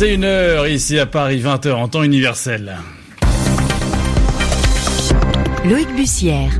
21h ici à Paris, 20h en temps universel. Loïc Bussière.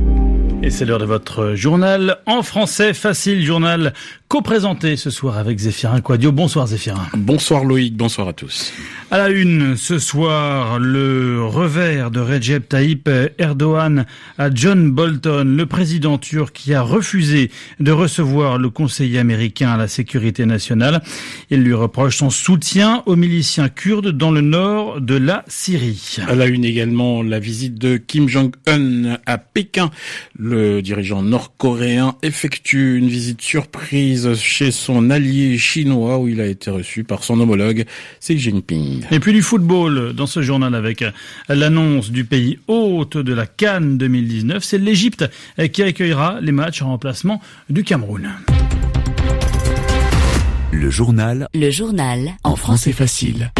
Et c'est l'heure de votre journal en français facile, journal co-présenté ce soir avec Zéphirin Quadio. Bonsoir Zéphirin. Bonsoir Loïc, bonsoir à tous. À la une, ce soir, le revers de Recep Tayyip Erdogan à John Bolton, le président turc qui a refusé de recevoir le conseiller américain à la sécurité nationale. Il lui reproche son soutien aux miliciens kurdes dans le nord de la Syrie. À la une également, la visite de Kim Jong-un à Pékin. Le dirigeant nord-coréen effectue une visite surprise chez son allié chinois où il a été reçu par son homologue Xi Jinping. Et puis du football dans ce journal avec l'annonce du pays hôte de la Cannes 2019. C'est l'Égypte qui accueillera les matchs en remplacement du Cameroun. Le journal. Le journal. En français facile.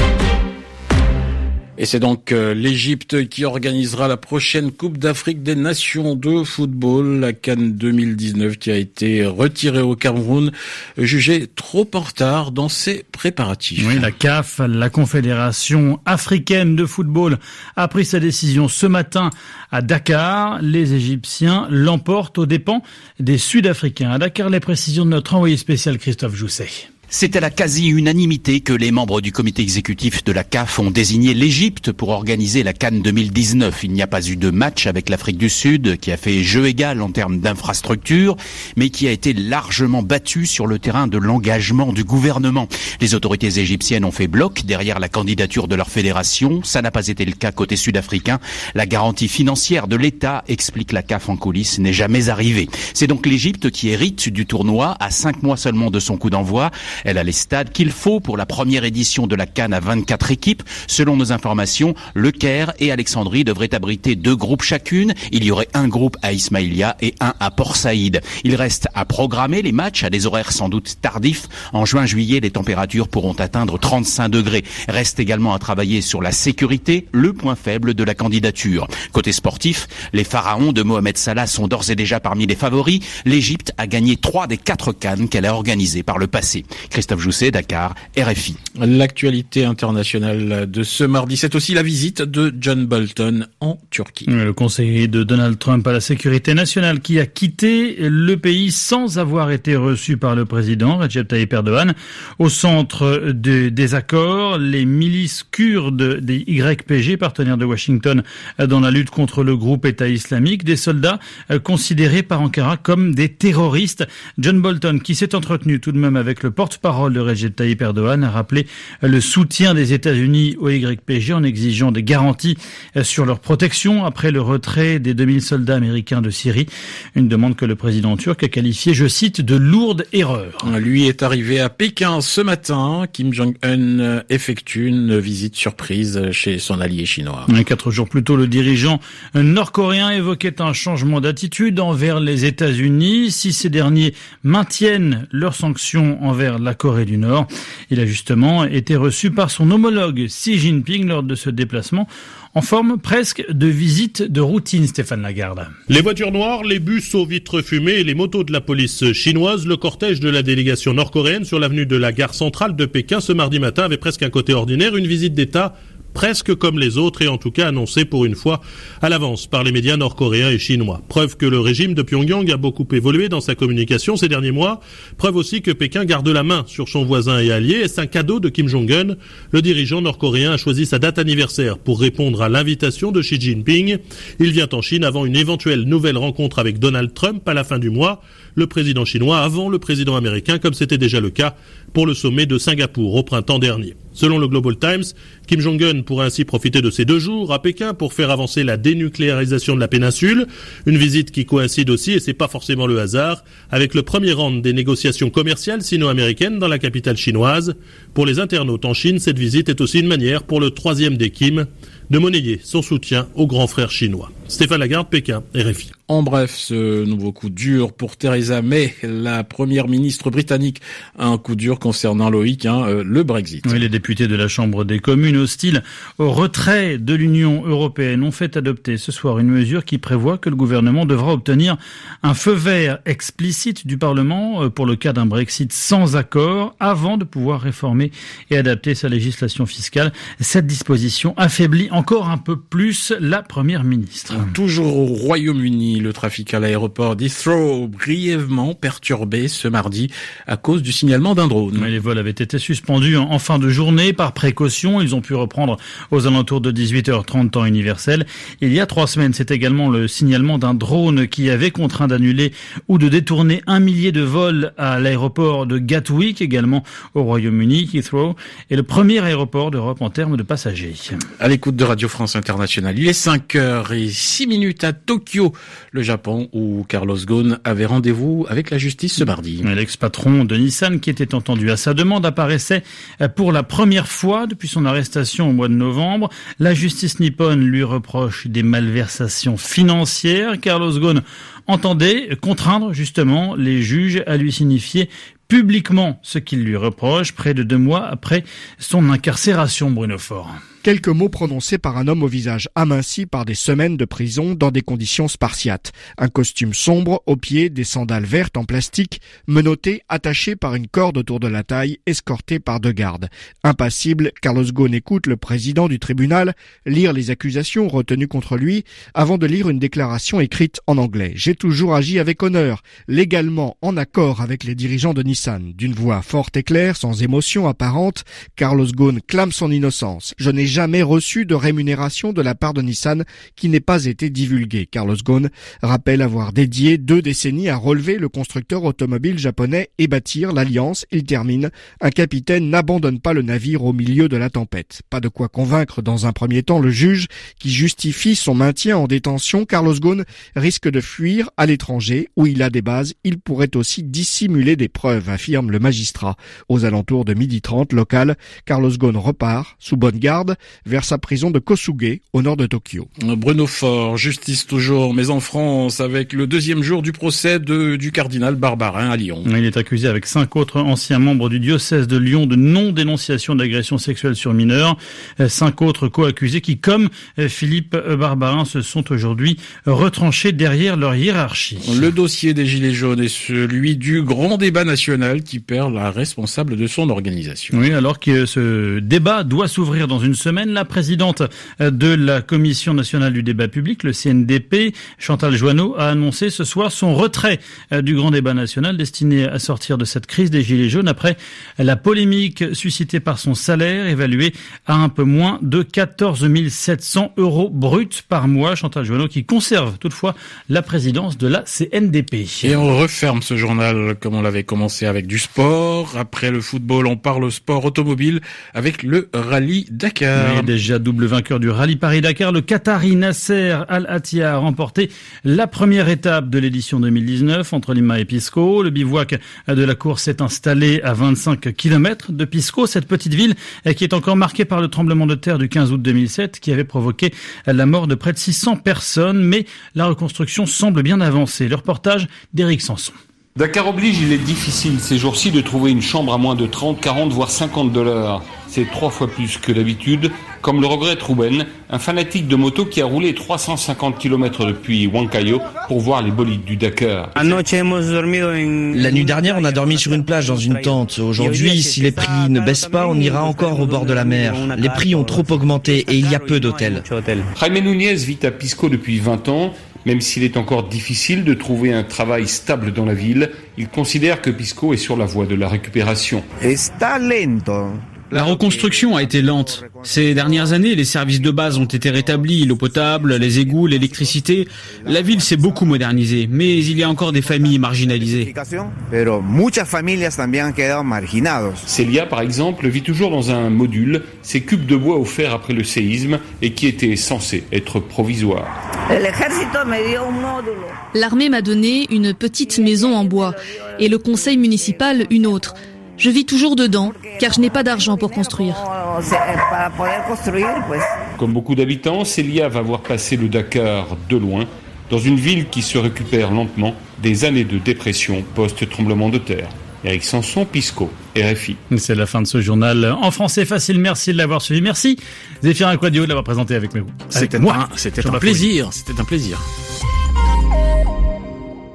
Et c'est donc euh, l'Égypte qui organisera la prochaine Coupe d'Afrique des Nations de football, la Cannes 2019 qui a été retirée au Cameroun, jugée trop en retard dans ses préparatifs. Oui, la CAF, la Confédération africaine de football, a pris sa décision ce matin à Dakar. Les Égyptiens l'emportent aux dépens des Sud-Africains. À Dakar, les précisions de notre envoyé spécial Christophe Jousset. C'est à la quasi-unanimité que les membres du comité exécutif de la CAF ont désigné l'Égypte pour organiser la Cannes 2019. Il n'y a pas eu de match avec l'Afrique du Sud, qui a fait jeu égal en termes d'infrastructure, mais qui a été largement battu sur le terrain de l'engagement du gouvernement. Les autorités égyptiennes ont fait bloc derrière la candidature de leur fédération. Ça n'a pas été le cas côté sud-africain. La garantie financière de l'État, explique la CAF en coulisses, n'est jamais arrivée. C'est donc l'Égypte qui hérite du tournoi à cinq mois seulement de son coup d'envoi. Elle a les stades qu'il faut pour la première édition de la Cannes à 24 équipes. Selon nos informations, Le Caire et Alexandrie devraient abriter deux groupes chacune. Il y aurait un groupe à Ismaïlia et un à Port Saïd. Il reste à programmer les matchs à des horaires sans doute tardifs. En juin-juillet, les températures pourront atteindre 35 degrés. Reste également à travailler sur la sécurité, le point faible de la candidature. Côté sportif, les pharaons de Mohamed Salah sont d'ores et déjà parmi les favoris. L'Égypte a gagné trois des quatre cannes qu'elle a organisées par le passé. Christophe Jousset, Dakar, RFI. L'actualité internationale de ce mardi, c'est aussi la visite de John Bolton en Turquie. Le conseiller de Donald Trump à la sécurité nationale qui a quitté le pays sans avoir été reçu par le président Recep Tayyip Erdogan. Au centre de, des accords, les milices kurdes des YPG, partenaires de Washington dans la lutte contre le groupe État islamique, des soldats considérés par Ankara comme des terroristes. John Bolton, qui s'est entretenu tout de même avec le porte parole de Recep Tayyip Erdogan a rappelé le soutien des États-Unis au YPG en exigeant des garanties sur leur protection après le retrait des 2000 soldats américains de Syrie. Une demande que le président turc a qualifiée, je cite, de lourde erreur. Lui est arrivé à Pékin ce matin. Kim Jong-un effectue une visite surprise chez son allié chinois. Quatre jours plus tôt, le dirigeant nord-coréen évoquait un changement d'attitude envers les États-Unis si ces derniers maintiennent leurs sanctions envers la Corée du Nord. Il a justement été reçu par son homologue Xi Jinping lors de ce déplacement en forme presque de visite de routine, Stéphane Lagarde. Les voitures noires, les bus aux vitres fumées et les motos de la police chinoise, le cortège de la délégation nord-coréenne sur l'avenue de la gare centrale de Pékin ce mardi matin avait presque un côté ordinaire, une visite d'État presque comme les autres et en tout cas annoncé pour une fois à l'avance par les médias nord-coréens et chinois. Preuve que le régime de Pyongyang a beaucoup évolué dans sa communication ces derniers mois. Preuve aussi que Pékin garde la main sur son voisin et allié. Est-ce un cadeau de Kim Jong-un? Le dirigeant nord-coréen a choisi sa date anniversaire pour répondre à l'invitation de Xi Jinping. Il vient en Chine avant une éventuelle nouvelle rencontre avec Donald Trump à la fin du mois. Le président chinois avant le président américain comme c'était déjà le cas pour le sommet de Singapour au printemps dernier. Selon le Global Times, Kim Jong-un pourrait ainsi profiter de ces deux jours à Pékin pour faire avancer la dénucléarisation de la péninsule, une visite qui coïncide aussi, et c'est pas forcément le hasard, avec le premier round des négociations commerciales sino-américaines dans la capitale chinoise. Pour les internautes en Chine, cette visite est aussi une manière pour le troisième des Kim de monnayer son soutien au grand frère chinois. Stéphane Lagarde, Pékin, RFI. En bref, ce nouveau coup dur pour Theresa May, la première ministre britannique, un coup dur concernant Loïc, hein, euh, le Brexit. Oui, les députés de la Chambre des communes hostiles au retrait de l'Union européenne ont fait adopter ce soir une mesure qui prévoit que le gouvernement devra obtenir un feu vert explicite du Parlement euh, pour le cas d'un Brexit sans accord avant de pouvoir réformer et adapter sa législation fiscale. Cette disposition affaiblit encore un peu plus la première ministre. Toujours au Royaume-Uni, le trafic à l'aéroport d'Heathrow brièvement perturbé ce mardi à cause du signalement d'un drone. les vols avaient été suspendus en fin de journée par précaution. Ils ont pu reprendre aux alentours de 18h30 temps universel. Il y a trois semaines, c'est également le signalement d'un drone qui avait contraint d'annuler ou de détourner un millier de vols à l'aéroport de Gatwick, également au Royaume-Uni. Heathrow est le premier aéroport d'Europe en termes de passagers. À l'écoute de Radio France Internationale, il est 5 h et 6 minutes à Tokyo, le Japon, où Carlos Ghosn avait rendez-vous avec la justice ce mardi. L'ex-patron de Nissan, qui était entendu à sa demande, apparaissait pour la première fois depuis son arrestation au mois de novembre. La justice nippone lui reproche des malversations financières. Carlos Ghosn entendait contraindre justement les juges à lui signifier publiquement ce qu'il lui reproche près de deux mois après son incarcération, Bruno Fort. Quelques mots prononcés par un homme au visage aminci par des semaines de prison dans des conditions spartiates. Un costume sombre, aux pieds des sandales vertes en plastique, menotté, attaché par une corde autour de la taille, escorté par deux gardes. Impassible, Carlos Ghosn écoute le président du tribunal lire les accusations retenues contre lui avant de lire une déclaration écrite en anglais. J'ai toujours agi avec honneur, légalement en accord avec les dirigeants de Nissan. D'une voix forte et claire, sans émotion apparente, Carlos Ghosn clame son innocence. Jamais reçu de rémunération de la part de Nissan qui n'ait pas été divulguée. Carlos Ghosn rappelle avoir dédié deux décennies à relever le constructeur automobile japonais et bâtir l'alliance. Il termine. Un capitaine n'abandonne pas le navire au milieu de la tempête. Pas de quoi convaincre dans un premier temps le juge qui justifie son maintien en détention. Carlos Ghosn risque de fuir à l'étranger où il a des bases. Il pourrait aussi dissimuler des preuves, affirme le magistrat. Aux alentours de midi 30 local, Carlos Ghosn repart sous bonne garde vers sa prison de Kosuge, au nord de Tokyo. Bruno Fort, justice toujours, mais en France, avec le deuxième jour du procès de, du cardinal Barbarin à Lyon. Il est accusé avec cinq autres anciens membres du diocèse de Lyon de non-dénonciation d'agression sexuelle sur mineurs. Cinq autres co-accusés qui, comme Philippe Barbarin, se sont aujourd'hui retranchés derrière leur hiérarchie. Le dossier des Gilets jaunes est celui du grand débat national qui perd la responsable de son organisation. Oui, alors que ce débat doit s'ouvrir dans une semaine, la présidente de la Commission nationale du débat public, le CNDP, Chantal Joanneau, a annoncé ce soir son retrait du grand débat national destiné à sortir de cette crise des Gilets jaunes après la polémique suscitée par son salaire évalué à un peu moins de 14 700 euros bruts par mois. Chantal Joanneau qui conserve toutefois la présidence de la CNDP. Et on referme ce journal comme on l'avait commencé avec du sport. Après le football, on parle sport automobile avec le rallye Dakar. Oui, déjà double vainqueur du rallye Paris-Dakar, le Qatari Nasser Al-Attiyah a remporté la première étape de l'édition 2019 entre Lima et Pisco. Le bivouac de la course est installé à 25 km de Pisco, cette petite ville qui est encore marquée par le tremblement de terre du 15 août 2007 qui avait provoqué la mort de près de 600 personnes, mais la reconstruction semble bien avancée. Le reportage d'Éric Sanson. Dakar oblige, il est difficile ces jours-ci de trouver une chambre à moins de 30, 40, voire 50 dollars. C'est trois fois plus que d'habitude, comme le regrette Ruben, un fanatique de moto qui a roulé 350 km depuis Huancayo pour voir les bolides du Dakar. La nuit dernière, on a dormi sur une plage dans une tente. Aujourd'hui, si les prix ne baissent pas, on ira encore au bord de la mer. Les prix ont trop augmenté et il y a peu d'hôtels. Jaime Nunez vit à Pisco depuis 20 ans. Même s'il est encore difficile de trouver un travail stable dans la ville, il considère que Pisco est sur la voie de la récupération. La reconstruction a été lente. Ces dernières années, les services de base ont été rétablis, l'eau potable, les égouts, l'électricité. La ville s'est beaucoup modernisée, mais il y a encore des familles marginalisées. Célia, par exemple, vit toujours dans un module, ces cubes de bois offerts après le séisme et qui étaient censés être provisoires. L'armée m'a donné une petite maison en bois et le conseil municipal une autre. Je vis toujours dedans, car je n'ai pas d'argent pour construire. Comme beaucoup d'habitants, Célia va voir passer le Dakar de loin. dans une ville qui se récupère lentement des années de dépression post-tremblement de terre. Eric Sanson, Pisco, RFI. C'est la fin de ce journal en français facile. Merci de l'avoir suivi. Merci Zéphirin Quadio de l'avoir présenté avec nous. C'était un, c'était un plaisir. C'était un plaisir.